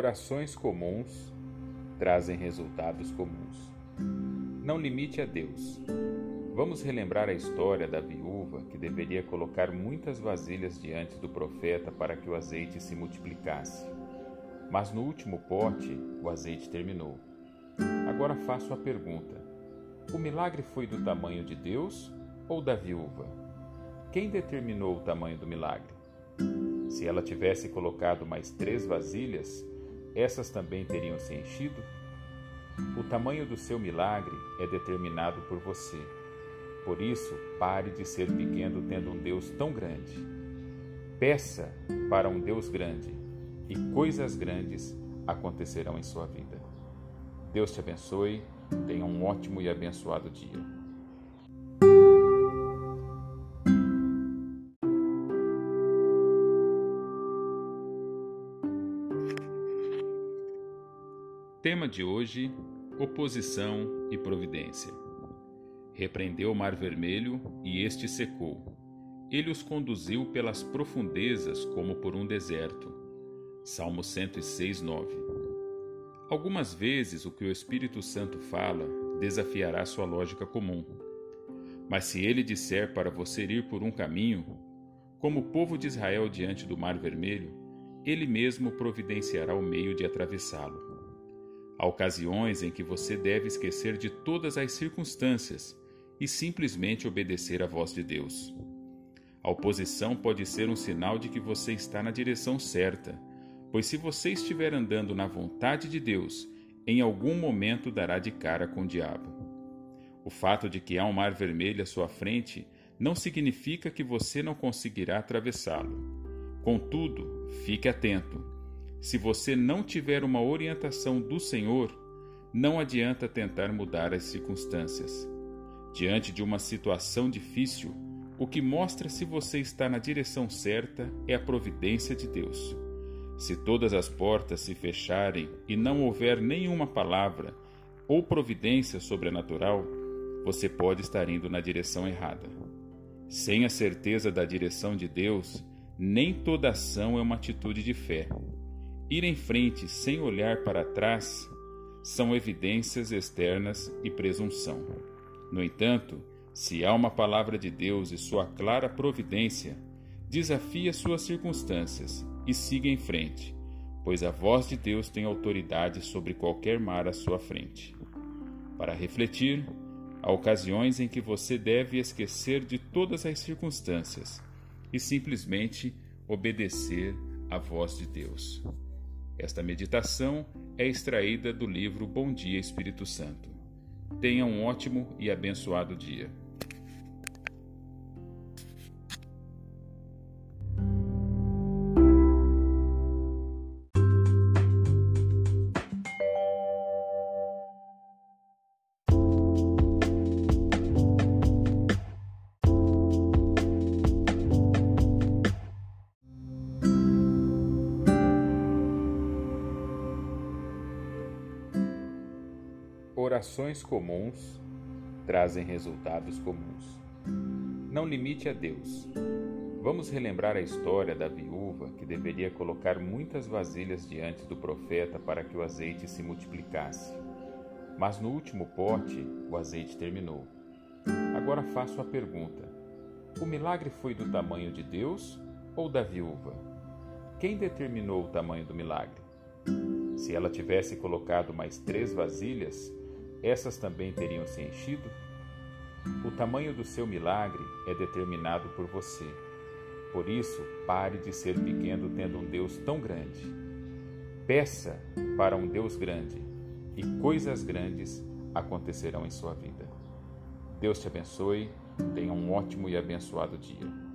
Orações comuns trazem resultados comuns. Não limite a Deus. Vamos relembrar a história da viúva que deveria colocar muitas vasilhas diante do profeta para que o azeite se multiplicasse. Mas no último pote, o azeite terminou. Agora faço a pergunta: o milagre foi do tamanho de Deus ou da viúva? Quem determinou o tamanho do milagre? Se ela tivesse colocado mais três vasilhas, essas também teriam se enchido? O tamanho do seu milagre é determinado por você. Por isso, pare de ser pequeno tendo um Deus tão grande. Peça para um Deus grande e coisas grandes acontecerão em sua vida. Deus te abençoe. Tenha um ótimo e abençoado dia. Tema de hoje: oposição e providência. Repreendeu o mar vermelho e este secou. Ele os conduziu pelas profundezas como por um deserto. Salmo 106, 9. Algumas vezes o que o Espírito Santo fala desafiará sua lógica comum. Mas se ele disser para você ir por um caminho, como o povo de Israel diante do Mar Vermelho, ele mesmo providenciará o meio de atravessá-lo. Há ocasiões em que você deve esquecer de todas as circunstâncias e simplesmente obedecer à voz de Deus. A oposição pode ser um sinal de que você está na direção certa, pois se você estiver andando na vontade de Deus, em algum momento dará de cara com o diabo. O fato de que há um mar vermelho à sua frente não significa que você não conseguirá atravessá-lo. Contudo, fique atento se você não tiver uma orientação do Senhor, não adianta tentar mudar as circunstâncias. Diante de uma situação difícil, o que mostra se você está na direção certa é a providência de Deus. Se todas as portas se fecharem e não houver nenhuma palavra ou providência sobrenatural, você pode estar indo na direção errada. Sem a certeza da direção de Deus, nem toda ação é uma atitude de fé. Ir em frente sem olhar para trás são evidências externas e presunção. No entanto, se há uma palavra de Deus e sua clara providência, desafie as suas circunstâncias e siga em frente, pois a voz de Deus tem autoridade sobre qualquer mar à sua frente. Para refletir, há ocasiões em que você deve esquecer de todas as circunstâncias e simplesmente obedecer à voz de Deus. Esta meditação é extraída do livro Bom Dia Espírito Santo. Tenha um ótimo e abençoado dia. Orações comuns trazem resultados comuns. Não limite a Deus. Vamos relembrar a história da viúva que deveria colocar muitas vasilhas diante do profeta para que o azeite se multiplicasse. Mas no último pote, o azeite terminou. Agora faço a pergunta: o milagre foi do tamanho de Deus ou da viúva? Quem determinou o tamanho do milagre? Se ela tivesse colocado mais três vasilhas, essas também teriam se enchido? O tamanho do seu milagre é determinado por você. Por isso, pare de ser pequeno tendo um Deus tão grande. Peça para um Deus grande e coisas grandes acontecerão em sua vida. Deus te abençoe. Tenha um ótimo e abençoado dia.